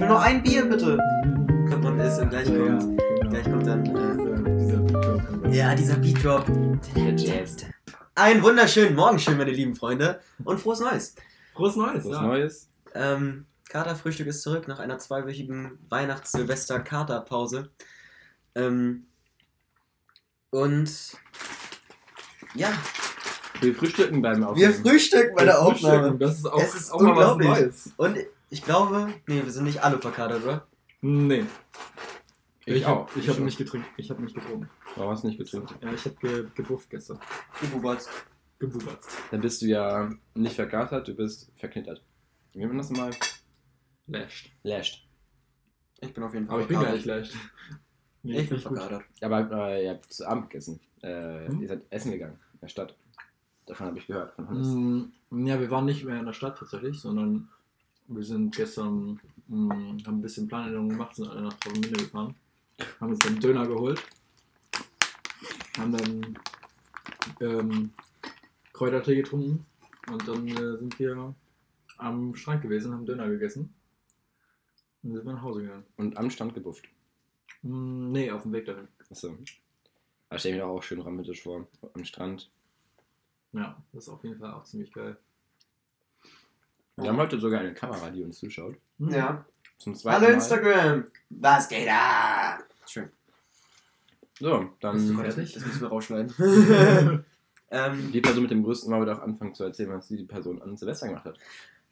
Ich will nur ein Bier, bitte. Kommt ist und gleich kommt. Gleich kommt dann. Äh, ja, dieser Beat Drop. Einen wunderschönen Morgen, schön, meine lieben Freunde. Und frohes Neues. Frohes Neues. Was ja. Neues? Ähm, Katerfrühstück ist zurück nach einer zweiwöchigen Weihnachts-Silvester-Katerpause. Ähm, und ja, Wir frühstücken beim wir Aufnehmen. frühstücken bei Wir der Aufnahme. Das ist auch, Es ist auch mal was. Neues. Und ich glaube, nee, wir sind nicht alle verkatert, oder? Nee. Ich hab- auch. Ich Ich habe nicht getrunken. Ich habe nicht getrunken. Warum hast du nicht getrunken? Ja, ich habe ge gebufft gestern. Du Bubatz. Gebubatzt. Dann bist du ja nicht verkatert, du bist verknittert. Wie nennt man das mal? Lashed. Lashed. Ich bin auf jeden Fall Aber ich bin gar nicht verkatert. leicht. Nee, Ich bin nicht gut. verkatert. Aber äh, ihr habt zu Abend gegessen. Äh, Hm? Ihr seid essen gegangen in der Stadt. Davon habe ich gehört. Von Hannes. Mm, Ja, wir waren nicht mehr in der Stadt tatsächlich, sondern wir sind gestern, mm, haben ein bisschen Planänderung gemacht, sind alle nach Travemünde gefahren, haben uns dann Döner geholt, haben dann ähm, Kräutertee getrunken und dann äh, sind wir am Strand gewesen, haben Döner gegessen und sind wir nach Hause gegangen. Und am Stand gebufft. Mm, nee, auf dem Weg dahin. Achso. Da stelle ich mir auch schön romantisch vor. Am Strand. Ja, das ist auf jeden Fall auch ziemlich geil. Wir haben heute sogar eine Kamera, die uns zuschaut. Mm. Ja. Zum zweiten Hallo Mal. Instagram. Was geht da? Schön. So, dann. Bist du Das fertig? müssen wir rausschneiden. ähm, Die Person mit dem größten Mal wird auch anfangen zu erzählen, was die Person an Silvester gemacht hat.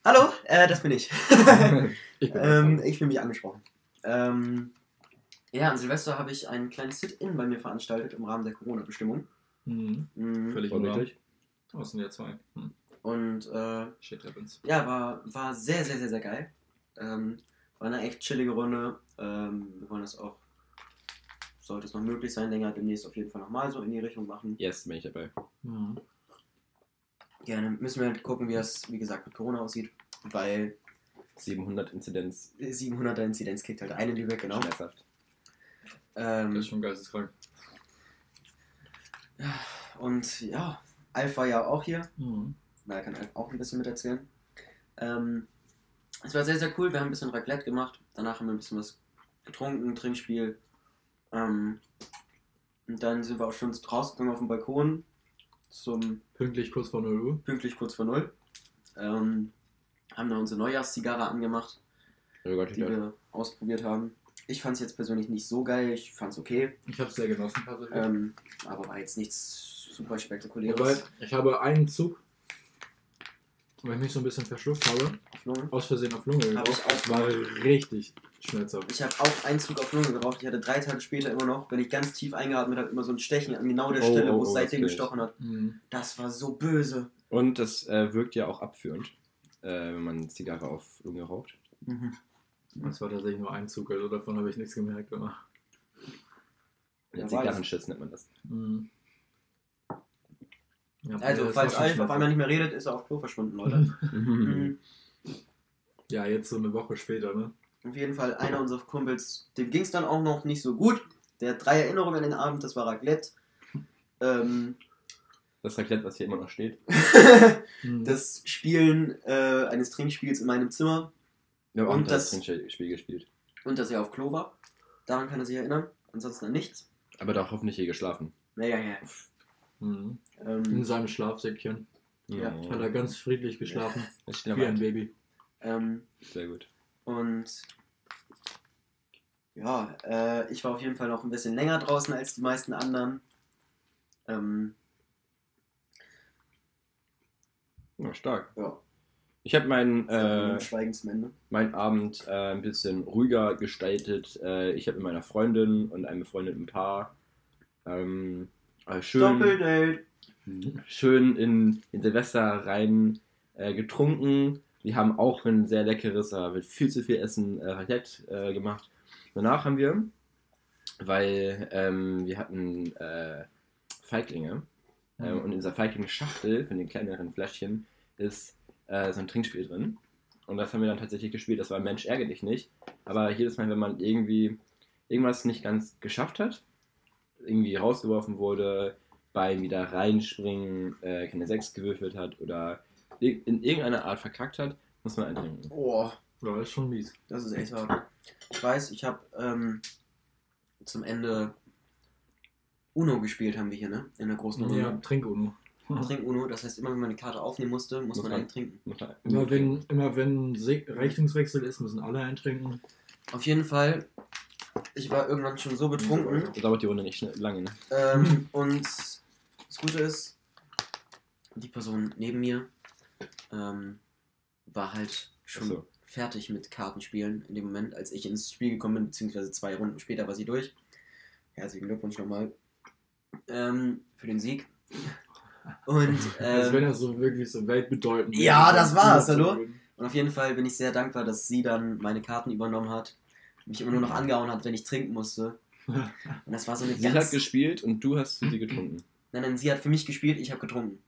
hallo, äh, das bin ich. Ich bin ähm, ich fühle mich angesprochen. Ähm, ja, an Silvester habe ich ein kleines Sit-In bei mir veranstaltet im Rahmen der Corona-Bestimmung. Mhm. Mhm. Völlig Rahmen. Vorbildlich. Oh, es sind ja zwei. Hm. Und äh, Shit happens. ja, war, war sehr, sehr, sehr, sehr geil. Ähm, war eine echt chillige Runde. Ähm, wir wollen das auch, sollte es noch möglich sein, länger demnächst auf jeden Fall nochmal so in die Richtung machen. Yes, bin ich dabei. Mhm. Gerne müssen wir halt gucken, wie das, wie gesagt, mit Corona aussieht, weil 700 Inzidenz. 700er Inzidenz kickt halt eine Lübeck, genau. Schmerzhaft. Das Ähm, ist schon geisteskrank. und ja, Alf war ja auch hier. Mhm. Da kann Alf auch ein bisschen mit erzählen. Ähm, es war sehr, sehr cool. Wir haben ein bisschen Raclette gemacht. Danach haben wir ein bisschen was getrunken, Trinkspiel. Ähm, und dann sind wir auch schon rausgegangen auf den Balkon zum Pünktlich kurz vor 0 Uhr. pünktlich kurz vor null. Ähm, haben dann unsere Neujahrszigarre angemacht, Oh Gott, die wir ausprobiert haben. Ich fand es jetzt persönlich nicht so geil. Ich fand es okay. Ich habe es sehr genossen tatsächlich. Ähm, aber war jetzt nichts super spektakuläres. Wobei, ich habe einen Zug, weil ich mich so ein bisschen verschluckt habe, auf Lunge. aus Versehen auf Lunge geraucht. auch Das war richtig schmerzhaft. Ich habe auch einen Zug auf Lunge geraucht. Ich hatte drei Tage später immer noch, wenn ich ganz tief eingeatmet habe, immer so ein Stechen an genau der Oh, Stelle, oh, wo es oh, seitdem gestochen hat. Mhm. Das war so böse. Und das äh, wirkt ja auch abführend, äh, wenn man Zigarre auf Lunge raucht. Das war tatsächlich nur ein Zug, also davon habe ich nichts gemerkt. Aber. Ja, Zigarrenschiss nennt man das. Mhm. Ja, Also, das falls Alf auf einmal nicht mehr redet, ist er auf Klo verschwunden, Leute. Mhm. Ja, jetzt so eine Woche später, ne? Auf jeden Fall, einer unserer Kumpels, dem ging es dann auch noch nicht so gut. Der hat drei Erinnerungen an den Abend, das war Raclette. Ähm, Das Raclette, was hier immer noch steht. Mhm. das Spielen äh, eines Trinkspiels in meinem Zimmer Wir haben auch Und das- Trinkspiel gespielt. und dass er auf Klo war. Daran kann er sich erinnern. Ansonsten an nichts. Aber doch hoffentlich hier geschlafen. Naja, ja. Mhm. In Ähm, seinem Schlafsäckchen Ja. hat er ganz friedlich geschlafen, steht wie ein Baby. ähm, Sehr gut. Und ja, äh, ich war auf jeden Fall noch ein bisschen länger draußen als die meisten anderen. Ähm, Ja, stark. ja, Ich habe meinen, äh, meinen Abend äh, ein bisschen ruhiger gestaltet. Äh, ich habe mit meiner Freundin und einem befreundeten Paar ähm, äh, schön, Doppeldate. schön in, in Silvester rein äh, getrunken. Wir haben auch ein sehr leckeres, aber mit viel zu viel Essen äh, Raclette äh, gemacht. Danach haben wir, weil ähm, wir hatten äh, Feiglinge äh, und in dieser Feigling-Schachtel von den kleineren Fläschchen ist äh, so ein Trinkspiel drin. Und das haben wir dann tatsächlich gespielt. Das war Mensch, ärgere dich nicht. Aber jedes Mal, wenn man irgendwie irgendwas nicht ganz geschafft hat, irgendwie rausgeworfen wurde, beim wieder reinspringen, äh, keine 6 gewürfelt hat oder in irgendeiner Art verkackt hat, muss man eintrinken. Oh, Ja, ist schon mies. Das ist echt hart. Ich weiß, ich habe ähm, zum Ende Uno gespielt, haben wir hier, ne? In der großen Runde. Ja, Trink-Uno. Trink Uno, das heißt, immer wenn man eine Karte aufnehmen musste, muss Muss man man- einen trinken. Immer wenn, immer wenn Se Richtungswechsel ist, müssen alle eintrinken. Auf jeden Fall, ich war irgendwann schon so betrunken. Da dauert die Runde nicht lange, ne? Ähm, und das Gute ist, die Person neben mir ähm, war halt schon so. fertig mit Kartenspielen in dem Moment, als ich ins Spiel gekommen bin, beziehungsweise zwei Runden später war sie durch. Herzlichen Glückwunsch nochmal ähm, für den Sieg. Und Als wenn ähm, er so wirklich so weltbedeutend Ja, das war's, hallo? Und auf jeden Fall bin ich sehr dankbar, dass sie dann meine Karten übernommen hat. Mich immer nur noch angehauen hat, wenn ich trinken musste. Und das war so eine Sie ganz... hat gespielt und du hast für sie getrunken. nein, nein, sie hat für mich gespielt, ich habe getrunken.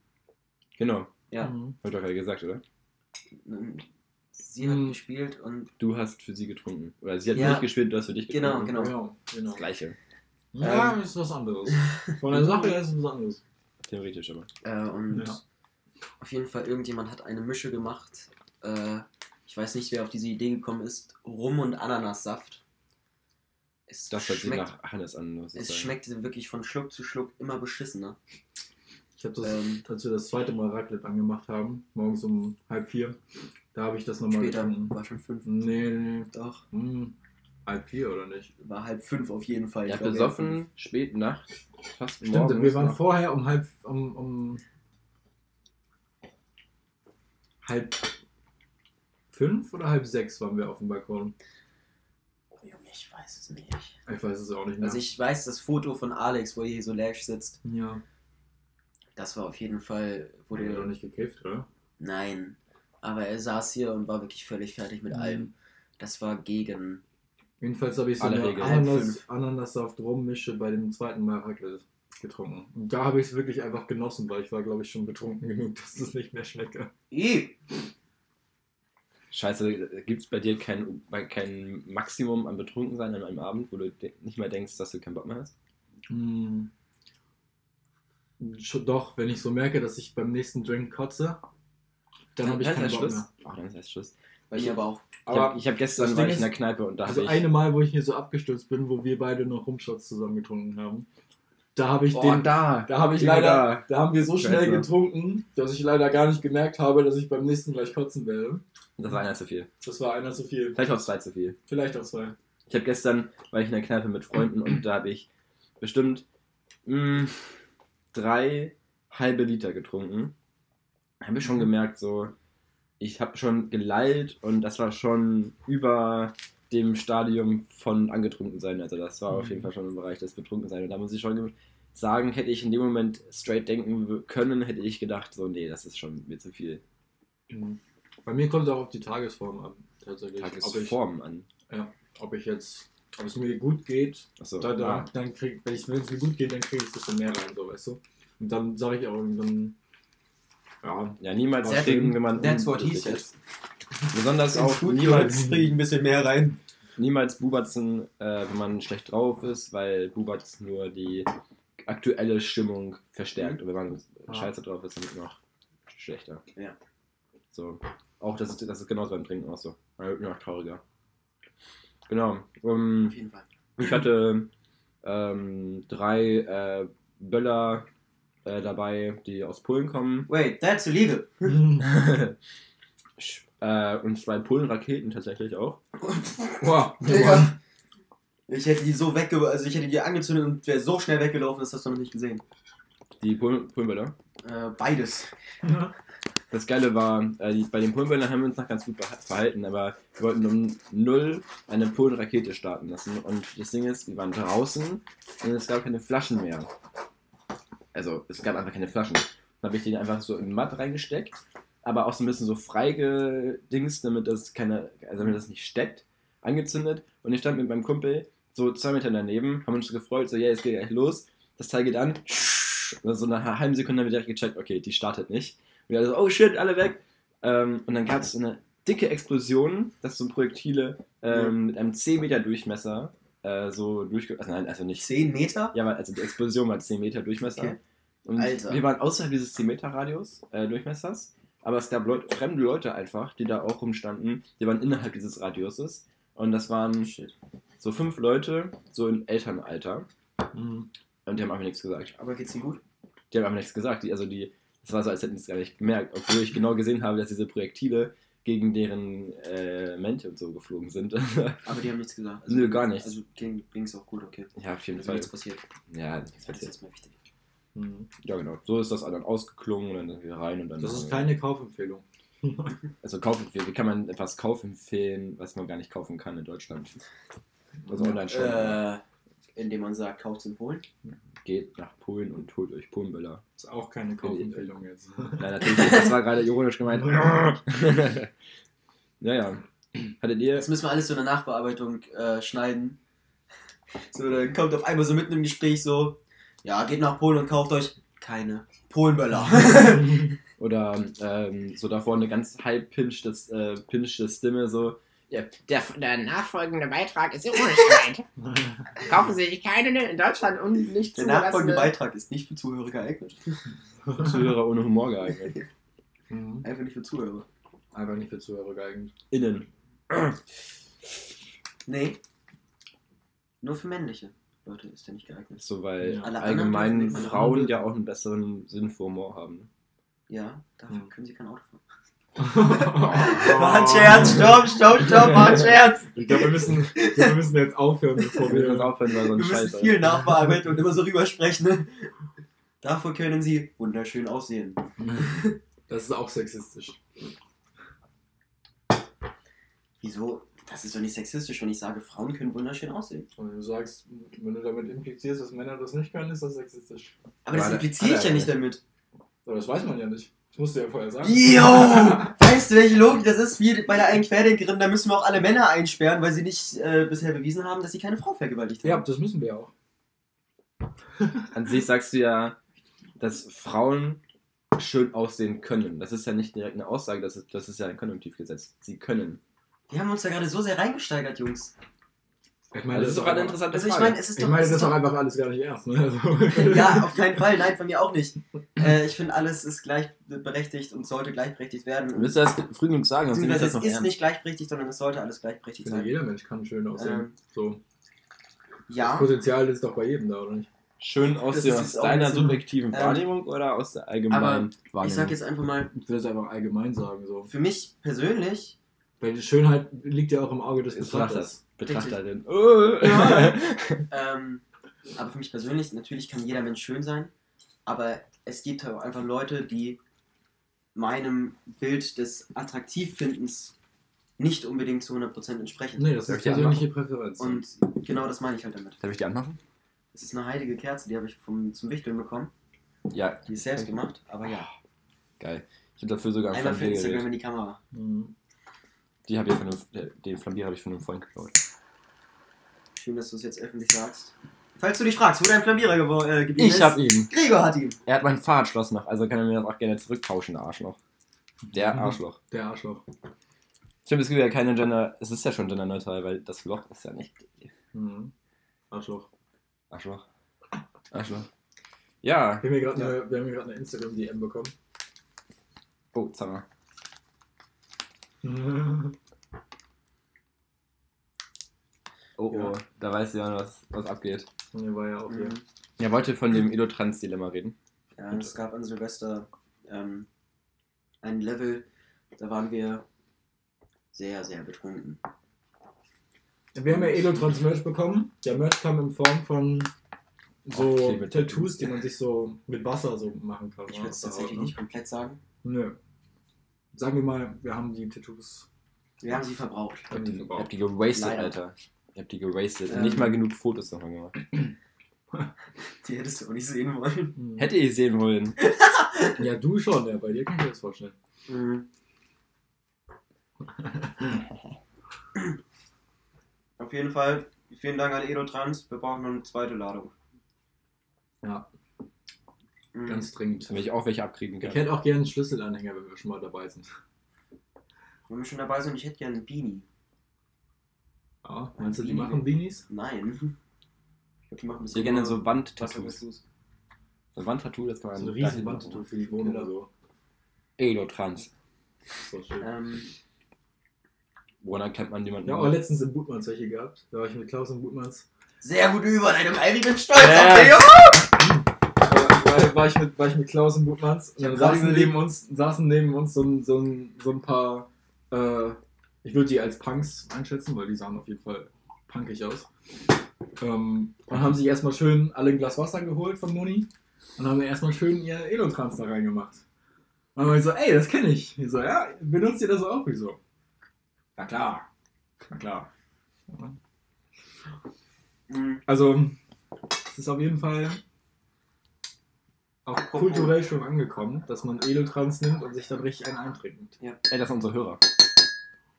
Genau. Ja. Mhm. Hab ich doch gerade gesagt, oder? Sie hat Hm. gespielt und... Du hast für sie getrunken. Oder sie hat Ja. für dich gespielt, du hast für dich Genau, getrunken. genau. Ja, genau. Das gleiche. Ja, Ähm. ist was anderes. Von der Sache her ist es was anderes. Theoretisch aber. Äh, und Ja. auf jeden Fall, irgendjemand hat eine Mische gemacht. Äh, ich weiß nicht, wer auf diese Idee gekommen ist. Rum- und Ananassaft. Es Das hört sich schmeckt, nach Hannes an. es sagen. schmeckte wirklich von Schluck zu Schluck immer beschissener. Ich habe das, Ähm. als wir das zweite Mal Raclette angemacht haben, morgens um halb vier, da habe ich das nochmal Später getrunken. war schon fünf. Nee, nee, Doch, hm, halb vier oder nicht? war halb fünf auf jeden Fall. Ja, besoffen, spät Nacht, fast Stimmt, morgens wir waren noch. vorher um halb, um, um halb fünf oder halb sechs waren wir auf dem Balkon. Oh Junge, ich weiß es nicht. Ich weiß es auch nicht mehr. Also ich weiß das Foto von Alex, wo er hier so lash sitzt. ja, Das war auf jeden Fall, wurde ja wurde doch nicht gekifft, oder? Nein. Aber er saß hier und war wirklich völlig fertig mit Mhm. allem. Das war gegen. Jedenfalls habe ich so eine Ananas. Ananassaft rummische bei dem zweiten Mal Raclette getrunken. Und da habe ich es wirklich einfach genossen, weil ich war, glaube ich, schon betrunken genug, dass es nicht mehr schmecke. Scheiße, gibt es bei dir kein, kein Maximum an Betrunkensein an einem Abend, wo du nicht mehr denkst, dass du keinen Bock mehr hast? Hm. Doch, wenn ich so merke, dass ich beim nächsten Drink kotze, dann habe ich keinen Bock Schluss. mehr. Ach, dann ist erst Schluss. Bei mir aber auch. Ich habe ich hab gestern das war ich in der Kneipe und da Also habe ich. eine Mal, wo ich hier so abgestürzt bin, wo wir beide noch Rumshots zusammen getrunken haben, da habe ich oh, den, da! da habe ich leider, da. da haben wir so schnell Scheiße. getrunken, dass ich leider gar nicht gemerkt habe, dass ich beim nächsten gleich kotzen werde. Das war einer zu viel. Das war einer zu viel. Vielleicht auch zwei zu viel. Vielleicht auch zwei. Ich habe gestern, war ich in der Kneipe mit Freunden und da habe ich bestimmt mh, drei halbe Liter getrunken. Habe ich schon gemerkt, so, ich habe schon gelallt und das war schon über dem Stadium von angetrunken sein. Also das war auf jeden Fall schon im Bereich des Betrunkensein. Und da muss ich schon ge- sagen, hätte ich in dem Moment straight denken können, hätte ich gedacht, so, nee, das ist schon mir zu viel. Mhm. Bei mir kommt es auch auf die Tagesform an, tatsächlich. Ob ich, Tagesform an. ob ich jetzt, ob es mir gut geht, Achso, da, da, ja. dann krieg, wenn es mir gut geht, dann kriege ich ein bisschen mehr rein, so weißt du. Und dann sage ich auch, dann, ja, ja, niemals That- trinken, wenn man That's what he ist. Besonders auch niemals, kriege ich ein bisschen mehr rein. niemals bubatzen, äh, wenn man schlecht drauf ist, weil Bubatz nur die aktuelle Stimmung verstärkt. Und wenn man Ah. scheiße drauf ist, dann wird noch schlechter. Ja. So. Auch das ist, das ist genauso beim Trinken auch so. Man wird nur noch trauriger. Genau. Um, Auf jeden Fall. ich hatte ähm, drei äh, Böller äh, dabei, die aus Polen kommen. Wait, that's illegal. Äh, und zwei Polen-Raketen tatsächlich auch. Boah, Digga. Ich hätte die so wegge... Also ich hätte die angezündet und wäre so schnell weggelaufen, das hast du noch nicht gesehen. Die Polen- Polenböller. Äh, beides. Das Geile war, äh, die, bei den Polenböllern haben wir uns noch ganz gut verhalten, aber wir wollten um null eine Polen-Rakete starten lassen. Und das Ding ist, wir waren draußen und es gab keine Flaschen mehr. Also, es gab einfach keine Flaschen. Dann habe ich den einfach so in Matt reingesteckt, aber auch so ein bisschen so freigedingst, damit das keine, also damit das nicht steckt, angezündet. Und ich stand mit meinem Kumpel so zwei Meter daneben, haben uns gefreut, so, ja, jetzt geht gleich los. Das Teil geht an. Und so nach einer halben Sekunde haben wir direkt gecheckt, okay, die startet nicht. Und wir so, oh shit, alle weg. Ähm, und dann gab es eine dicke Explosion, dass so Projektile ähm, mit einem 10 Meter Durchmesser äh, so durchge... Also nein, also nicht 10 Meter? ja, also die Explosion war 10 Meter Durchmesser. Okay. Und Alter. wir waren außerhalb dieses 10 Meter Radius, äh, Durchmessers. Aber es gab Leut fremde Leute einfach, die da auch rumstanden. Die waren innerhalb dieses Radiuses. Und das waren Shit. so fünf Leute, so im Elternalter. Mhm. Und die haben einfach nichts gesagt. Aber geht's dir gut? Die haben einfach nichts gesagt. Die, also die, das war so, als hätten sie es gar nicht gemerkt. Obwohl ich genau gesehen habe, dass diese Projektile gegen deren äh, Mente und so geflogen sind. Aber die haben nichts gesagt. Nö, gar nichts. Also ging es auch gut, okay. ja, auf jeden Also Fall. nichts passiert. Ja, nichts Das ist passiert. erstmal wichtig. Mhm. Ja, genau. So ist das dann ausgeklungen und dann sind wir rein und dann. Das ist keine Kaufempfehlung. Also kaufen, wie wie kann man etwas kaufempfehlen, was man gar nicht kaufen kann in Deutschland? Also online schon. Äh, indem man sagt, kauft in Polen. Geht nach Polen und holt euch Polenböller. ist auch keine Kaufempfehlung jetzt. Nein, natürlich nicht. Das war gerade ironisch gemeint. ja, ja. Hattet ihr. Das müssen wir alles so in der Nachbearbeitung äh, schneiden. So, dann kommt auf einmal so mitten im Gespräch so, ja, geht nach Polen und kauft euch keine Polenböller. Oder ähm, so davor eine ganz high pitched äh, Stimme so. Der, der, nachfolgende Beitrag ist ironisch gemeint. Kaufen Sie sich keine in Deutschland und nicht Der nachfolgende Beitrag ist nicht für Zuhörer geeignet. Zuhörer ohne Humor geeignet. Mhm. Einfach nicht für Zuhörer. Einfach nicht für Zuhörer geeignet. Innen. Nee. Nur für männliche Leute ist der nicht geeignet. So, weil Ja. Alle allgemein Frauen ja auch einen besseren Sinn für Humor haben. Ja, dafür Hm. können sie kein Auto fahren. War ein Scherz, stopp, stopp, stopp, war ein Scherz. Ich glaube, wir müssen, wir müssen jetzt aufhören, bevor Wir wir. aufhören, weil so ein Wir müssen viel nachbearbeiten und immer so rübersprechen. Ne? Dafür können sie wunderschön aussehen. Das ist auch sexistisch. Wieso? Das ist doch nicht sexistisch, wenn ich sage, Frauen können wunderschön aussehen. Und wenn du sagst, wenn du damit implizierst, dass Männer das nicht können, ist das sexistisch. Aber das Aber impliziere ich ja nicht damit. Aber das weiß man ja nicht. Das musst du ja vorher sagen. Jo! Weißt du, welche Logik das ist? Wie bei der einen Querdenkerin, da müssen wir auch alle Männer einsperren, weil sie nicht äh, bisher bewiesen haben, dass sie keine Frau vergewaltigt haben. Ja, das müssen wir ja auch. An sich sagst du ja, dass Frauen schön aussehen können. Das ist ja nicht direkt eine Aussage, das ist, das ist ja ein Konjunktivgesetz. Sie können. Wir haben uns da gerade so sehr reingesteigert, Jungs. Ich Also das ist doch eine interessante Also ich Frage. meine, es ist Ich doch. meine, das ist doch einfach alles gar nicht ernst. Ne? Also, ja, auf keinen Fall. Nein, von mir auch nicht. Äh, ich finde, alles ist gleichberechtigt und sollte gleichberechtigt werden. Willst du das früh genug sagen? Sonst ich das es noch ist ernst. nicht gleichberechtigt, sondern es sollte alles ich gleichberechtigt finde, sein. jeder Mensch kann schön aussehen. Ähm, so. Das Ja, Potenzial ist doch bei jedem da, oder nicht? Schön Das aus auch ein deiner subjektiven ähm, Wahrnehmung oder aus der allgemeinen Wahrnehmung? ich sag jetzt einfach mal, Ich will es einfach allgemein sagen. So. für mich persönlich, Weil die Schönheit liegt ja auch im Auge des Betrachters. Betrachterin. Oh. Ja. ähm, aber für mich persönlich, natürlich kann jeder Mensch schön sein, aber es gibt halt auch einfach Leute, die meinem Bild des Attraktivfindens nicht unbedingt zu 100% entsprechen. Nee, das ist persönliche Präferenz. Und genau das meine ich halt damit. Darf ich die anmachen? Das ist eine heilige Kerze, die habe ich vom, zum Wichteln bekommen. Ja, Die ist selbst gemacht, aber ja. geil. Ich habe dafür sogar ein Einmal für Instagram in die Kamera. Mhm. Die habe ich von einem, den Flambierer habe ich von einem Freund geklaut. Schön, dass du es jetzt öffentlich sagst. Falls du dich fragst, wo dein Flambierer gewo- äh, geblieben ist. Ich habe ihn. Gregor hat ihn. Er hat mein Fahrradschloss noch, also kann er mir das auch gerne zurücktauschen, der Arschloch. Der Mhm. Arschloch. Der Arschloch. Stimmt, es gibt ja keine Gender. Es ist ja schon genderneutral, weil das Loch ist ja nicht. Mhm. Arschloch. Arschloch. Arschloch. Ja. Wir haben hier gerade Ja. eine, wir haben hier gerade eine Instagram-DM bekommen. Oh, Zara. Oh, oh. Ja. Da weiß ja, was, was abgeht. Hier war ja auch hier. Mhm. Er wollte von dem Edo-Trans-Dilemma reden. Ja, es gab an Silvester ähm, ein Level, da waren wir sehr, sehr betrunken. Wir haben ja Elotrans Merch bekommen. Der Merch kam in Form von so Aufkleber- Tattoos, die man sich so mit Wasser so machen kann. Ich würde es tatsächlich ne? nicht komplett sagen. Nö. Sagen wir mal, wir haben die Tattoos. Wir haben sie verbraucht. Ich hab die, die ich verbraucht. hab die gerastet, Leider. Alter. Ich hab die gerastet. Ähm. Nicht mal genug Fotos davon gemacht. Die hättest du auch nicht sehen wollen. Hm. Hätte ich sehen wollen. Ja, du schon, ja, bei dir kann ich mir das vorstellen. Mhm. Auf jeden Fall, vielen Dank an Edotrans. Wir brauchen noch eine zweite Ladung. Ja, Mhm. ganz dringend. Damit ich auch welche abkriegen Ich kann. hätte auch gerne einen Schlüsselanhänger, wenn wir schon mal dabei sind. Wenn wir schon dabei sind, ich hätte gerne einen Beanie. Ja, meinst du, die machen Beanies? Nein. Ich glaube, die machen Ich hätte gerne so Wandtattoos. Tattoos. So ein Wandtattoo, das kann man So ein dahin Riesenwandtattoo für die Wohnung Genau. oder so. Elotrans. So schön. Ähm, Woran kennt man jemanden? Ja, aber letztens in Butmanns welche gehabt. Da war ich mit Klaus in Butmanns. sehr gute Überleitung, Alter, ich bin stolz Ja. auf. War, war, ich mit, war ich mit Klaus und Ich hab dann saßen neben, uns, saßen neben uns so ein, so ein, so ein paar, äh, ich würde die als Punks einschätzen, weil die sahen auf jeden Fall punkig aus. Ähm, und haben sich erstmal schön alle ein Glas Wasser geholt von Moni und haben erstmal schön ihr Elotrans da reingemacht. Und dann war ich so, ey, das kenne ich. Ich so, ja, benutzt ihr das auch? Ich so, na klar, na klar. Mhm. Also, es ist auf jeden Fall auch kulturell schon angekommen, dass man Elotrans nimmt und sich dann richtig einen eintrinkt. Ey, das sind unsere Hörer.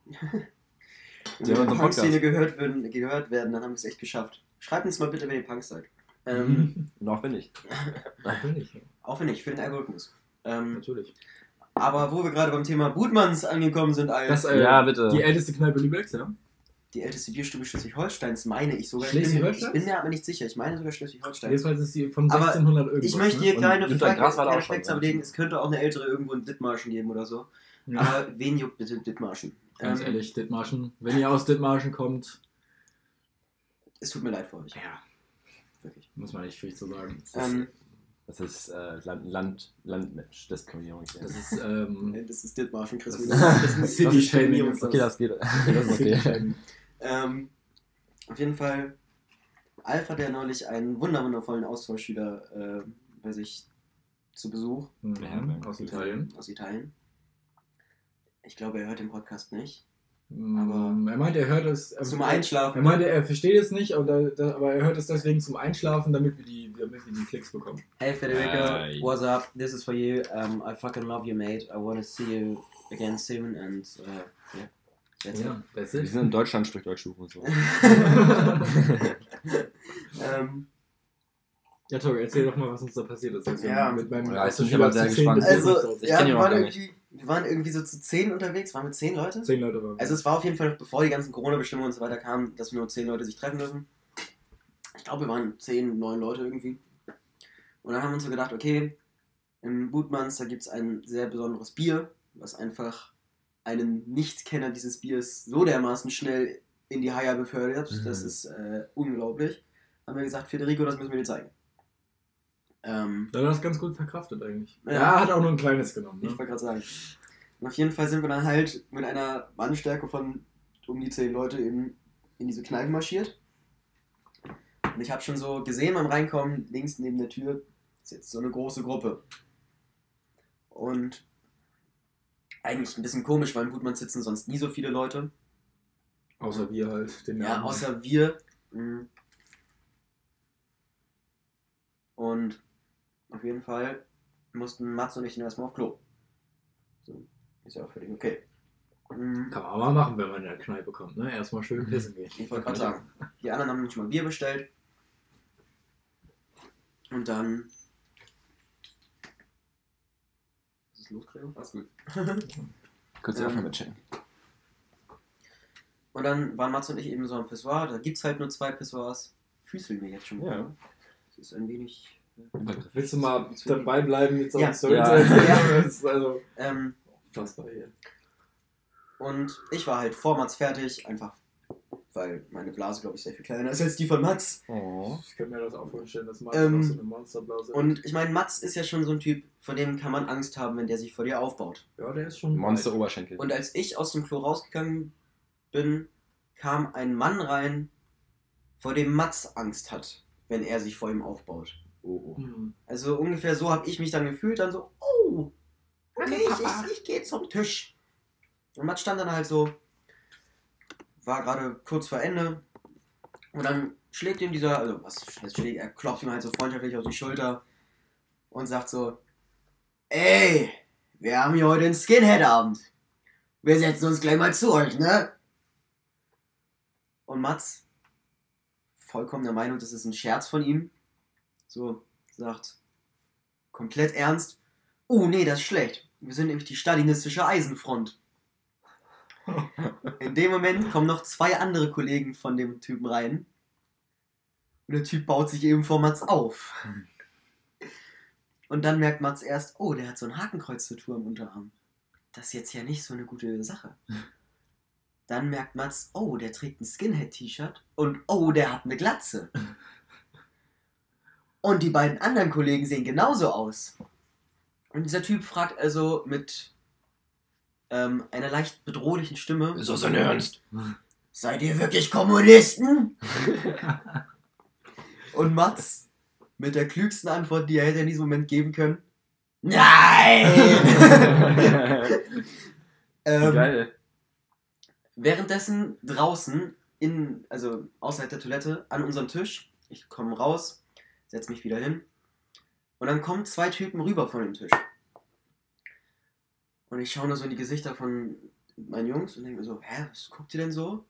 Wenn wir in der Punk-Szene gehört werden, gehört werden, dann haben wir es echt geschafft. Schreibt uns mal bitte, wenn ihr Punks seid. Ähm, Noch wenn nicht. Natürlich, ja. auch wenn nicht, für den Algorithmus. Ähm, natürlich. aber wo wir gerade beim Thema Budmanns angekommen sind, als Das, äh, Ja, bitte. Die älteste Kneipe Lübecks, ja? Die älteste Bierstube Schleswig-Holsteins, meine ich sogar. Mir- ich bin mir aber nicht sicher. Ich meine sogar Schleswig-Holstein. Jedenfalls ist sie von Aber 1600 irgendwas. Ich möchte ne? hier Und keine, Facts ja. ablegen. Es könnte auch eine ältere irgendwo in Dithmarschen geben oder so. Ja, Aber wen juckt bitte Dithmarschen? ganz Ähm, ehrlich, Dithmarschen. Wenn ihr aus Dithmarschen kommt, Es tut mir leid für euch. ja, Wirklich. muss man nicht viel zu sagen. Ähm, Das ist äh, Land, Land, Landmensch, Diskriminierung. Das ist, ähm, das ist Dithmarschen, Chris. das Das ist, ist City-Shaming. ist okay, das geht. Das ist okay. Ähm, auf jeden Fall, Alf hat ja neulich einen wunderwundervollen Austauschschüler äh, bei sich zu Besuch Mhm, aus Italien. aus Italien. Ich glaube, er hört den Podcast nicht. Aber er meint, er hört es. Zum er, Einschlafen. Er meinte, er versteht es nicht, aber, da, aber er hört es deswegen zum Einschlafen, damit wir die, damit wir die Klicks bekommen. Hey Federico, Hey. what's up? This is for you. Um, I fucking love you, mate. I want to see you again soon and uh, yeah. Ja, that's Wir sind in Deutschland, spricht Deutsch und so. ähm, Ja, Tori, erzähl doch mal, was uns da passiert ist. als wir Ja. mit meinem Ja, ich bin aber sehr gespannt. also. Ich ja, wir waren, irgendwie, wir waren irgendwie so zu zehn unterwegs. Waren wir zehn Leute? Zehn Leute waren. Also es war auf jeden Fall noch bevor die ganzen Corona-Bestimmungen und so weiter kamen, dass nur zehn Leute sich treffen dürfen. Ich glaube, wir waren zehn, neun Leute irgendwie. Und dann haben wir uns so gedacht, okay, im Bootmanns, da gibt es ein sehr besonderes Bier, was einfach einen Nichtkenner dieses Biers so dermaßen schnell in die Haie befördert. Mhm. Das ist äh, unglaublich. Haben wir gesagt, Federico, das müssen wir dir zeigen. Ähm, Ja, das ganz gut verkraftet eigentlich. Ja. Ja, hat auch nur ein kleines genommen. Ich Ne? wollte gerade sagen. Und auf jeden Fall sind wir dann halt mit einer Mannstärke von um die zehn Leute in, in diese Kneipe marschiert. Und ich habe schon so gesehen beim Reinkommen, links neben der Tür ist jetzt so eine große Gruppe. Und eigentlich ein bisschen komisch, weil im Gutmann sitzen sonst nie so viele Leute. Außer wir halt. Den Ja, außer wir. Mhm. Und auf jeden Fall mussten Mats und ich dann erstmal auf Klo. So, ist ja auch völlig okay. Mhm. Kann man mal machen, wenn man in der Kneipe kommt. Ne? Erstmal schön pissen gehen. Ich wollte gerade sagen, die anderen haben schon mal Bier bestellt. Und dann. Gregor? Alles gut. Kurz die Ähm, Aufnahme checken. Und dann waren Mats und ich eben so am Pissoir. Da gibt es halt nur zwei Pissoirs. Füßeln wir jetzt schon. Ja. wieder. Das ist ein wenig. äh, Willst du mal dabei bleiben mit so Ja. einer Story? Ja. Ja. Das ist also Ähm, hier. und ich war halt vor Mats fertig, einfach weil meine Blase, glaube ich, sehr viel kleiner ist als die von Mats. Oh. Ich könnte mir das auch vorstellen, dass man Ähm, auch so eine Monsterblase Und ich meine, Mats ist ja schon so ein Typ, vor dem kann man Angst haben, wenn der sich vor dir aufbaut. Ja, der ist schon. Monster weit. Oberschenkel. Und als ich aus dem Klo rausgegangen bin, kam ein Mann rein, vor dem Mats Angst hat, wenn er sich vor ihm aufbaut. Oh, oh. Hm. Also ungefähr so habe ich mich dann gefühlt, dann so, oh, okay, ich, ich, ich gehe zum Tisch. Und Mats stand dann halt so, war gerade kurz vor Ende und dann schlägt ihm dieser, also was heißt schlägt, er klopft ihm halt so freundschaftlich auf die Schulter und sagt so, ey, wir haben hier heute einen Skinhead-Abend. Wir setzen uns gleich mal zu euch, ne? Und Mats, vollkommen der Meinung, das ist ein Scherz von ihm, so sagt, komplett ernst, oh nee, das ist schlecht. Wir sind nämlich die stalinistische Eisenfront. In dem Moment kommen noch zwei andere Kollegen von dem Typen rein. Und der Typ baut sich eben vor Mats auf. Und dann merkt Mats erst, oh, der hat so ein Hakenkreuz-Tattoo am Unterarm. Das ist jetzt ja nicht so eine gute Sache. Dann merkt Mats, oh, der trägt ein Skinhead-T-Shirt und oh, der hat eine Glatze. Und die beiden anderen Kollegen sehen genauso aus. Und dieser Typ fragt also mit ähm, einer leicht bedrohlichen Stimme: Ist das dein Ernst? Seid ihr wirklich Kommunisten? Und Mats mit der klügsten Antwort, die er hätte in diesem Moment geben können: Nein! ähm, Geil. Währenddessen draußen, in, also außerhalb der Toilette, an unserem Tisch, ich komme raus, setze mich wieder hin und dann kommen zwei Typen rüber von dem Tisch. Und ich schaue nur so in die Gesichter von meinen Jungs und denke mir so, hä, was guckt ihr denn so?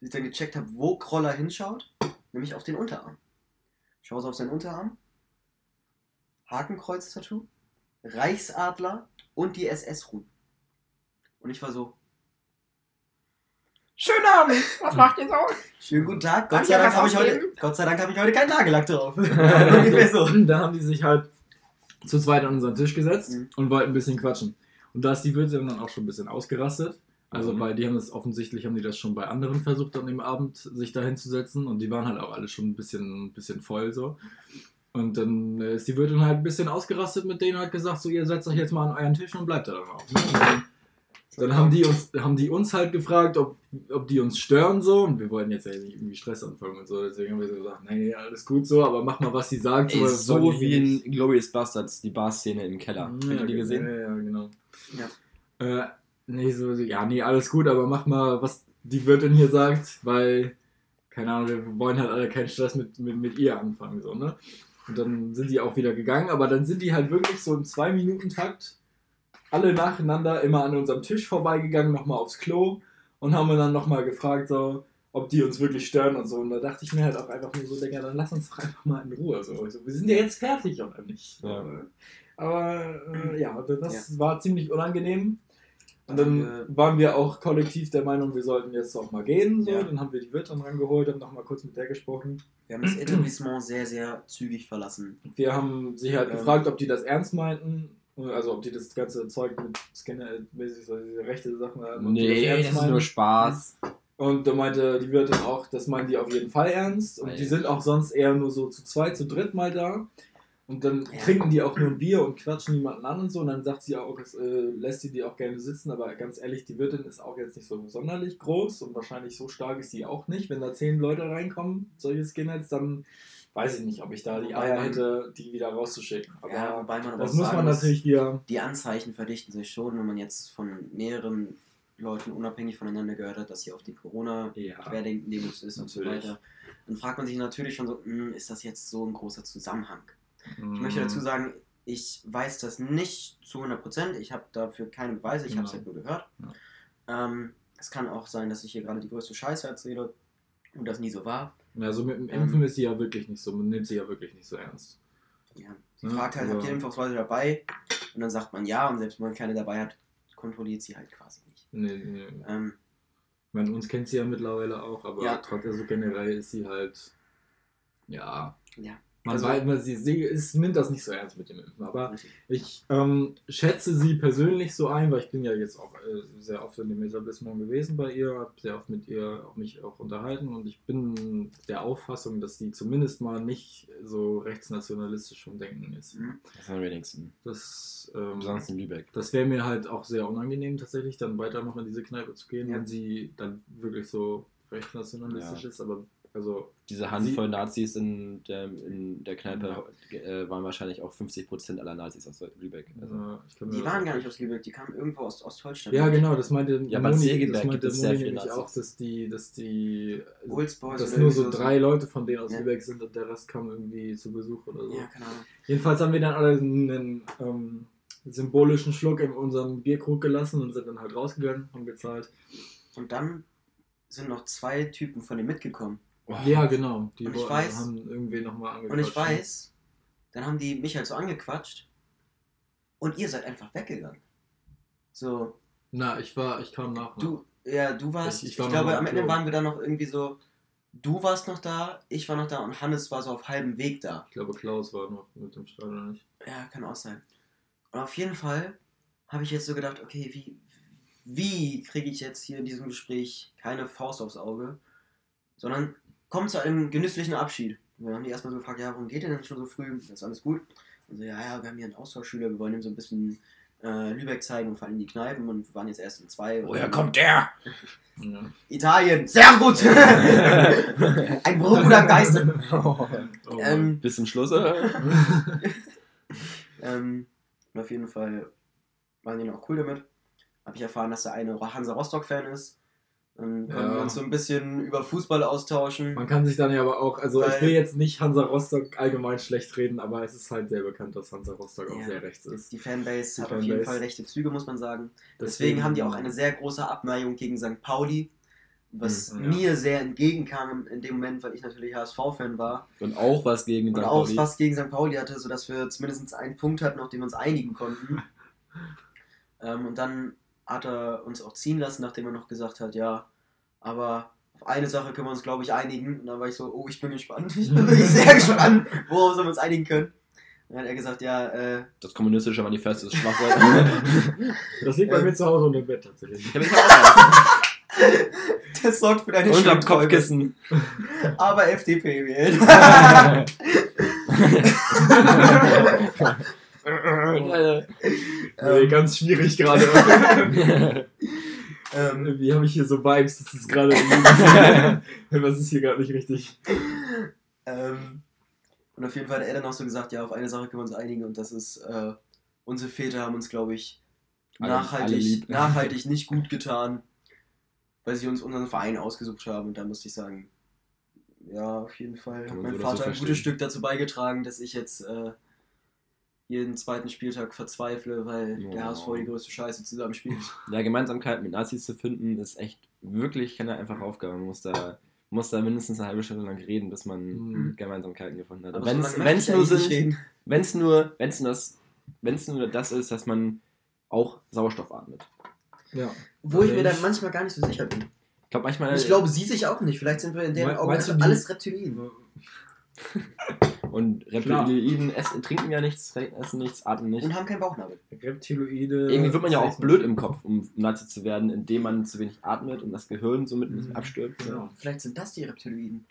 Bis ich dann gecheckt habe, wo Kroller hinschaut, nämlich auf den Unterarm. Ich schaue so auf seinen Unterarm, Hakenkreuz-Tattoo, Reichsadler und die SS-Ruhen. Und ich war so, Schönen Abend. Was macht ihr so? Schönen guten Tag. Gott sei, Dank habe ich heute? Gott sei Dank habe ich heute keinen Nagellack drauf. Ungefähr so. Und da haben die sich halt zu zweit an unseren Tisch gesetzt Mhm. und wollten ein bisschen quatschen. Und da ist die Wirtin dann auch schon ein bisschen ausgerastet. Also Mhm. bei die haben das offensichtlich haben die das schon bei anderen versucht an dem Abend sich da hinzusetzen und die waren halt auch alle schon ein bisschen ein bisschen voll so. Und dann äh, ist die Wirtin halt ein bisschen ausgerastet mit denen hat gesagt so ihr setzt euch jetzt mal an euren Tisch und bleibt da dann auch. Und dann, haben die uns haben die uns halt gefragt, ob, ob die uns stören so und wir wollten jetzt ja nicht irgendwie Stress anfangen und so, deswegen haben wir so gesagt, nee, alles gut so, aber mach mal was sie sagt. Ey, so wie in Glorious Bastards, die Bar-Szene im Keller. Habt ihr die gesehen? Ja, ja, genau. Ja. Äh, nee, so, ja, nee, alles gut, aber mach mal, was die Wirtin hier sagt, weil, keine Ahnung, wir wollen halt alle keinen Stress mit, mit, mit ihr anfangen, so, ne? Und dann sind die auch wieder gegangen, aber dann sind die halt wirklich so im Zwei-Minuten-Takt alle nacheinander immer an unserem Tisch vorbeigegangen, nochmal aufs Klo und haben dann nochmal gefragt, so, ob die uns wirklich stören und so. Und da dachte ich mir halt auch einfach nur so, Digga, dann lass uns doch einfach mal in Ruhe. So. Also, wir sind ja jetzt fertig, oder nicht? Ja. Aber äh, ja, das war ziemlich unangenehm. Und Dann waren wir auch kollektiv der Meinung, wir sollten jetzt auch mal gehen. So. Ja. Dann haben wir die Wirtin rangeholt, haben noch mal kurz mit der gesprochen. Wir haben das Etablissement sehr, sehr zügig verlassen. Wir haben sie halt Ähm. gefragt, ob die das ernst meinten. Also ob die das ganze Zeug mit Skinner-mäßig, so diese rechte Sachen haben. Nee, das ist nur Spaß. Und da meinte die Wirtin auch, das meinen die auf jeden Fall ernst. Und die sind auch sonst eher nur so zu zweit, zu dritt mal da. Und dann Ja. trinken die auch nur ein Bier und quatschen niemanden an und so. Und dann sagt sie auch, das äh, lässt sie die auch gerne sitzen. Aber ganz ehrlich, die Wirtin ist auch jetzt nicht so sonderlich groß und wahrscheinlich so stark ist sie auch nicht. Wenn da zehn Leute reinkommen, solche Skinheads, dann weiß ich nicht, ob ich da die Eier man- hätte, die wieder rauszuschicken. Aber ja, wobei man aber das muss man sagen natürlich wieder. Die Anzeichen verdichten sich schon, wenn man jetzt von mehreren Leuten unabhängig voneinander gehört hat, dass sie auf die Corona-Querdenken-Demos ist und so weiter. Dann fragt man sich natürlich schon so, hm, ist das jetzt so ein großer Zusammenhang? Ich Mhm. möchte dazu sagen, ich weiß das nicht zu 100%. Ich habe dafür keine Beweise, ich habe es Genau. halt nur gehört. Ähm, es kann auch sein, dass ich hier gerade die größte Scheiße erzähle und das nie so war. Ja, so mit dem Ähm. Impfen ist sie ja wirklich nicht so, man nimmt sie ja wirklich nicht so ernst. Ja. Sie Ja, fragt halt, habt ihr Impfausweise dabei? Und dann sagt man ja und selbst wenn man keine dabei hat, kontrolliert sie halt quasi nicht. Nee, nee. Ähm, Ich meine, uns kennt sie ja mittlerweile auch, aber Ja. trotzdem so generell ist sie halt. Ja. Ja. Man Also- weiß, man, sie, sie ist, nimmt das nicht so ernst mit dem Impfen. Aber richtig. ich ähm, schätze sie persönlich so ein, weil ich bin ja jetzt auch äh, sehr oft in dem Etablissement gewesen bei ihr, habe sehr oft mit ihr auch mich auch unterhalten und ich bin der Auffassung, dass sie zumindest mal nicht so rechtsnationalistisch vom Denken ist. Mhm. Das am wenigsten. Das, ähm, Besonders in Lübeck. das wäre mir halt auch sehr unangenehm tatsächlich, dann weiter noch in diese Kneipe zu gehen, Ja. wenn sie dann wirklich so rechtsnationalistisch Ja. ist. Aber also Diese Handvoll Nazis in der, in der Kneipe äh, waren wahrscheinlich auch 50% aller Nazis aus Lübeck. Also, mir Die waren gar nicht aus Lübeck, die kamen irgendwo aus Ostdeutschland. Ja, genau, das meinte Ja, Moni, Segeberg das gibt meinte Moni viele nämlich Nazis. auch, dass die, dass die, Oldsboys dass nur so irgendwie drei Leute von denen aus Ja. Lübeck sind und der Rest kam irgendwie zu Besuch oder so. Ja, keine Ahnung. Jedenfalls haben wir dann alle einen ähm, symbolischen Schluck in unserem Bierkrug gelassen und sind dann halt rausgegangen, haben gezahlt. Und dann sind noch zwei Typen von denen mitgekommen. Oh, Ja, genau. Die Und ich weiß- haben irgendwie nochmal angequatscht. Und ich weiß, dann haben die mich halt so angequatscht und ihr seid einfach weggegangen. So, Na, ich war, ich kam nach. du, ja, du warst, Ich- ich, ich war noch glaube, am Ende waren wir dann noch irgendwie so du warst noch da, ich war noch da und Hannes war so auf halbem Weg da. Ich glaube, Klaus war noch mit dem Start, oder nicht? Ja, kann auch sein. Und auf jeden Fall habe ich jetzt so gedacht, okay, wie, wie kriege ich jetzt hier in diesem Gespräch keine Faust aufs Auge, sondern kommt zu einem genüsslichen Abschied. Und dann haben die erstmal so gefragt, ja, warum geht ihr denn schon so früh? Ist alles gut? Und so, ja, ja, wir haben hier einen Austauschschüler, wir wollen ihm so ein bisschen äh, Lübeck zeigen und vor allem die Kneipen und wir waren jetzt erst in zwei. Woher kommt der? Italien, sehr gut! Ein Bruder am Geiste. Oh, Ähm, Bis zum Schluss, oder? Ähm, und auf jeden Fall waren die noch cool damit. Habe ich erfahren, dass der eine Hansa Rostock-Fan ist. Dann konnten Ja. wir uns so ein bisschen über Fußball austauschen. Man kann sich dann ja aber auch, also ich Weil- will jetzt nicht Hansa Rostock allgemein schlecht reden, aber es ist halt sehr bekannt, dass Hansa Rostock auch Ja. sehr rechts ist. Die Fanbase Die hat auf jeden Fanbase. Fall rechte Züge, muss man sagen. Deswegen, haben die auch eine sehr große Abneigung gegen St. Pauli, was Hm, ja. mir sehr entgegenkam in dem Moment, weil ich natürlich HSV-Fan war Und auch was gegen und St. auch Pauli. fast gegen St. Pauli hatte, sodass wir zumindest einen Punkt hatten, auf den wir uns einigen konnten. ähm, und dann hat er uns auch ziehen lassen, nachdem er noch gesagt hat, ja, aber auf eine Sache können wir uns, glaube ich, einigen. Und dann war ich so, oh, ich bin gespannt. Ich bin wirklich sehr gespannt, worauf wir uns einigen können. Und dann hat er gesagt, ja, äh, Das kommunistische Manifest ist Schwachsinn. Das liegt bei Ähm. mir zu Hause unter dem Bett tatsächlich. Das sorgt für deine Unterm Schulträume. Kopfkissen. Aber FDP wählen. Äh, Nee, ganz schwierig gerade. Ähm, Irgendwie habe ich hier so Vibes, das ist gerade. Was ist hier gerade nicht richtig? Ähm, und auf jeden Fall hat er dann auch so gesagt, ja, auf eine Sache können wir uns einigen und das ist, äh, unsere Väter haben uns, glaube ich, Alle- alle nachhaltig, nachhaltig nicht gut getan, weil sie uns unseren Verein ausgesucht haben. Und da musste ich sagen, ja, auf jeden Fall hat mein so oder so Vater ein gutes Stück dazu beigetragen, dass ich jetzt äh, jeden zweiten Spieltag verzweifle, weil der Oh. HSV die größte Scheiße zusammenspielt. Ja, Gemeinsamkeit mit Nazis zu finden, ist echt wirklich keine einfache Aufgabe. Man muss da, muss da mindestens eine halbe Stunde lang reden, bis man Mhm. Gemeinsamkeiten gefunden hat. Wenn es nur sind, reden. wenn es nur, wenn es nur das, wenn es nur das ist, dass man auch Sauerstoff atmet. Ja. Wo ich mir Mensch. dann manchmal gar nicht so sicher bin. Ich glaube manchmal. Ich glaube, sie sich auch nicht. Vielleicht sind wir in deren Augen alles Reptilien. und Klar. Reptilien essen, trinken ja nichts, essen nichts, atmen nicht. Und haben keinen Bauchnabel. Reptiloide. Irgendwie wird man ja auch blöd im Kopf, um Nazi zu werden, indem man zu wenig atmet und das Gehirn somit ein bisschen Mhm. abstirbt. Genau. Vielleicht sind das die Reptiloiden.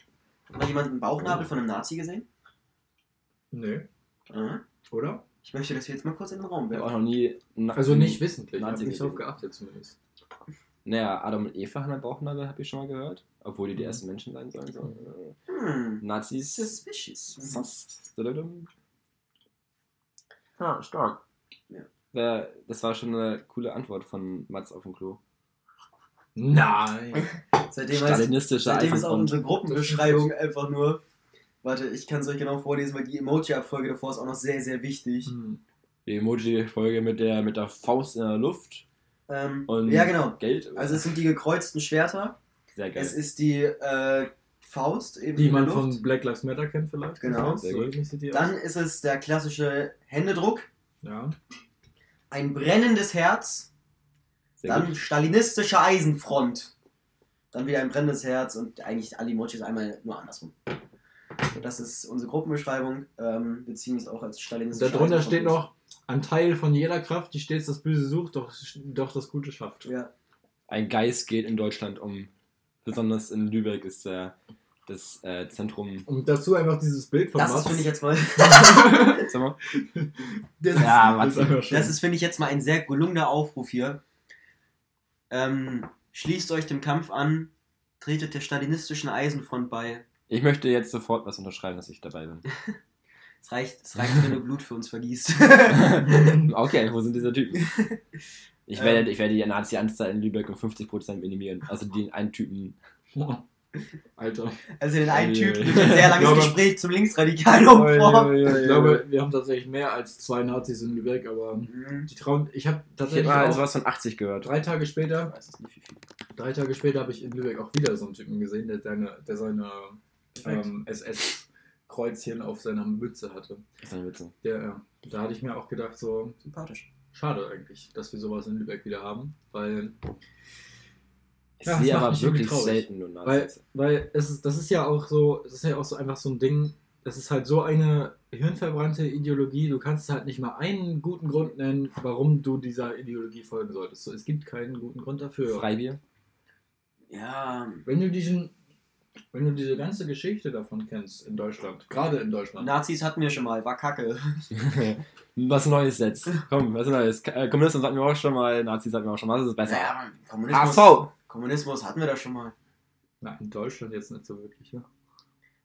Hat mal jemand einen Bauchnabel von einem Nazi gesehen? Nee, Aha. oder? Ich möchte das jetzt mal kurz in den Raum Ich habe auch werfen. noch nie. Also nicht wissentlich, ich Nazi habe nicht drauf gesehen. geachtet zumindest. Naja, Adam und Eva haben einen Bauchnabel, habe ich schon mal gehört. Obwohl die die Mhm. ersten Menschen sein sollen. So. Hm. Nazis. Suspicious. Sus- Ja, stark. Ja. Ja, Das war schon eine coole Antwort von Mats auf dem Klo. Nein. Seitdem, heißt, Stalinistische seitdem ist auch unsere Gruppenbeschreibung einfach nur. Warte, ich kann es euch genau vorlesen, weil die Emoji-Abfolge davor ist auch noch sehr, sehr wichtig. Hm. Die Emoji-Folge mit der, mit der Faust in der Luft Ähm, und ja, genau. Geld. Also es sind die gekreuzten Schwerter. Sehr geil. Es ist die äh, Faust eben Die in der man Luft. von Black Lives Matter kennt vielleicht. Genau. So Dann aus. ist es der klassische Händedruck. Ja. Ein brennendes Herz. Sehr Dann gut. stalinistische Eisenfront. Dann wieder ein brennendes Herz und eigentlich alle Emojis einmal nur andersrum. Das ist unsere Gruppenbeschreibung. Ähm, wir ziehen es auch als stalinistische Darunter Eisenfront steht noch, ein Teil von jeder Kraft, die stets das Böse sucht, doch, doch das Gute schafft. Ja. Ein Geist geht in Deutschland um. Besonders in Lübeck ist der, das äh, Zentrum. Und dazu einfach dieses Bild von Das Mats. finde ich jetzt mal. Sag mal. Das Ja, das ist Mats. schön. Das ist, finde ich, jetzt mal ein sehr gelungener Aufruf hier. Ähm, schließt euch dem Kampf an, tretet der stalinistischen Eisenfront bei. Ich möchte jetzt sofort was unterschreiben, dass ich dabei bin. Es reicht, es reicht, wenn du Blut für uns vergießt. okay, wo sind diese Typen? Ich Ähm. werde, ich werde die Nazi-Anzahl in Lübeck um 50% minimieren. Also den einen Typen. Alter. also den einen Ui, Typ ui. mit ein sehr langes Ich glaube- Gespräch zum Linksradikalen vor. Ich glaube, wir haben tatsächlich mehr als zwei Nazis in Lübeck, aber Mhm. die trauen. Ich habe Ich habe tatsächlich mal auch sowas von 80 gehört. drei Tage später, weiß es nicht, wie viel. drei Tage später habe ich in Lübeck auch wieder so einen Typen gesehen, der seine, der seine ähm, SS-Kreuzchen auf seiner Mütze hatte. Das ist eine Witze. Der, ja, da hatte ich mir auch gedacht, so Sympathisch. schade eigentlich, dass wir sowas in Lübeck wieder haben, weil Ich Ja, sehe aber wirklich traurig. selten nur Weil, Nazis. weil es ist, das ist ja auch so, das ist ja auch so einfach so ein Ding, das ist halt so eine hirnverbrannte Ideologie, du kannst halt nicht mal einen guten Grund nennen, warum du dieser Ideologie folgen solltest. So, es gibt keinen guten Grund dafür. Freibier? Ja, Wenn du diesen, wenn du diese ganze Geschichte davon kennst in Deutschland, gerade in Deutschland, Nazis hatten wir schon mal, war kacke. was Neues jetzt. Komm, was Neues. Äh, Kommunisten hatten wir auch schon mal, Nazis hatten wir auch schon mal, was ist besser? Naja, Kommunismus! Kommunismus hatten wir da schon mal. na, in Deutschland jetzt nicht so wirklich. Ja.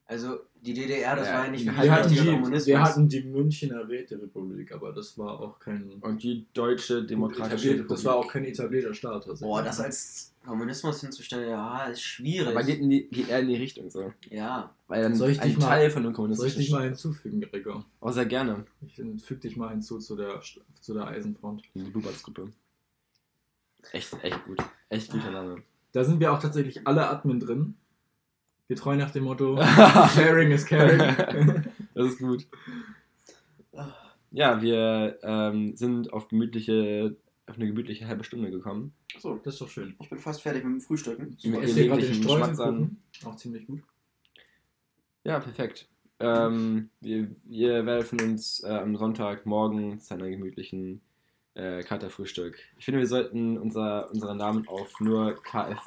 Also die DDR, das Ja, war ja nicht wir hatten die, Kommunismus. wir hatten die Münchner Räterepublik, aber das war auch kein Und die deutsche demokratische etabliert, das war auch kein etablierter Staat. Also. Boah, das als Kommunismus hinzustellen, ja, ist schwierig. Aber geht, in die, geht eher in die Richtung so. ja, Weil dann Soll ich ein dich mal- Teil von dem Soll Kommunismus ich dich mal hinzufügen, Gregor? Oh, sehr gerne. Ich füge dich mal hinzu zu der, zu der Eisenfront. Die Blubarts-Gruppe. Echt, echt gut. Echt guter Name. Da sind wir auch tatsächlich alle Admin drin. Getreu nach dem Motto Sharing is caring. Das ist gut. Ja, wir ähm, sind auf gemütliche, auf eine gemütliche halbe Stunde gekommen. so. das ist doch schön. Ich bin fast fertig mit dem Frühstücken. Ich esse hier gerade den Streuselkuchen. Auch ziemlich gut. Ja, perfekt. Ähm, wir, wir werfen uns äh, am Sonntagmorgen zu einer gemütlichen äh, Katerfrühstück. Ich finde, wir sollten unser, unseren Namen auf nur KF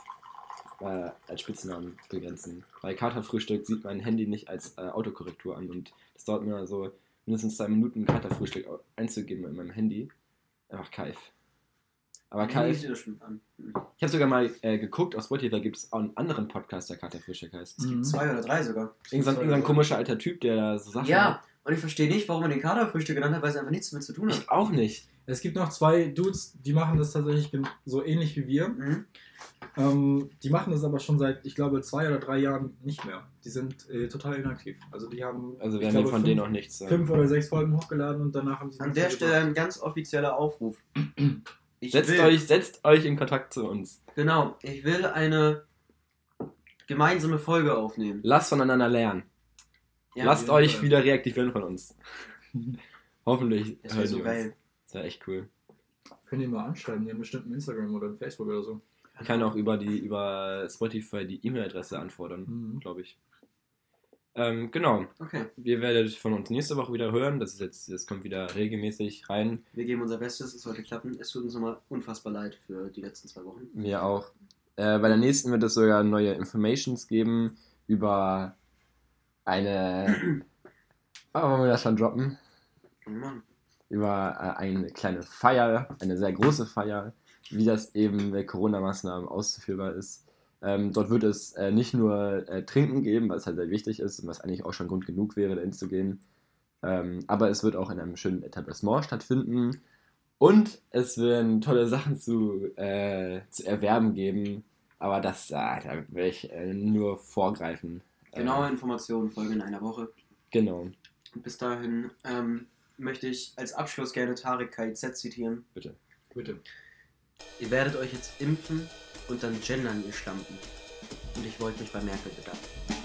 äh, als Spitznamen begrenzen. Bei Katerfrühstück sieht mein Handy nicht als äh, Autokorrektur an und es dauert mir so mindestens zwei Minuten Katerfrühstück einzugeben in meinem Handy. Einfach KF. Aber das. Hm. ich habe sogar mal äh, geguckt, auf Spotify gibt es auch einen anderen Podcast, der Katerfrühstück heißt. Mhm. Zwei oder drei sogar. Irgendein, irgendein komischer alter Typ, der da so Sachen Ja, und ich verstehe nicht, warum er den Kaderfrühstück genannt hat, weil es einfach nichts damit zu tun hat. Ich auch nicht. Es gibt noch zwei Dudes, die machen das tatsächlich so ähnlich wie wir. Mhm. Ähm, die machen das aber schon seit, ich glaube, zwei oder drei Jahren nicht mehr. Die sind äh, total inaktiv. Also die haben Also ich wir haben glaube, von fünf, denen auch nichts. sagen. fünf oder sechs Folgen hochgeladen und danach haben sie An der Stelle ein ganz offizieller Aufruf. Ich Setzt will, euch, setzt euch in Kontakt zu uns. Genau, ich will eine gemeinsame Folge aufnehmen. Lasst voneinander lernen. Ja, Lasst euch wieder reaktivieren von uns. Hoffentlich Das wäre hören so geil. uns. Das wäre echt cool. Könnt ihr mal anschreiben, die haben bestimmt ein Instagram oder ein Facebook oder so. Ich kann auch über die über Spotify die E-Mail-Adresse anfordern, Mhm. glaube ich. Ähm, genau. Okay, Ihr werdet von uns nächste Woche wieder hören. Das ist jetzt, das kommt wieder regelmäßig rein. wir geben unser Bestes, es sollte klappen. Es tut uns nochmal unfassbar leid für die letzten zwei Wochen. Mir auch. Äh, bei der nächsten wird es sogar neue Informations geben über eine. Aber wollen wir das schon droppen? Oh Mann. Über äh, eine kleine Feier, eine sehr große Feier, wie das eben mit Corona-Maßnahmen auszuführbar ist. Ähm, dort wird es äh, nicht nur äh, Trinken geben, was halt sehr wichtig ist und was eigentlich auch schon Grund genug wäre, dahin zu gehen. Ähm, aber es wird auch in einem schönen Etablissement stattfinden. Und es werden tolle Sachen zu, äh, zu erwerben geben. Aber das, äh, da will ich äh, nur vorgreifen. Genaue Äh, Informationen folgen in einer Woche. genau, bis dahin ähm, möchte ich als Abschluss gerne Tarek KIZ zitieren. bitte. Bitte. Ihr werdet euch jetzt impfen und dann gendern, ihr Schlampen. Und ich wollte mich bei Merkel bedanken.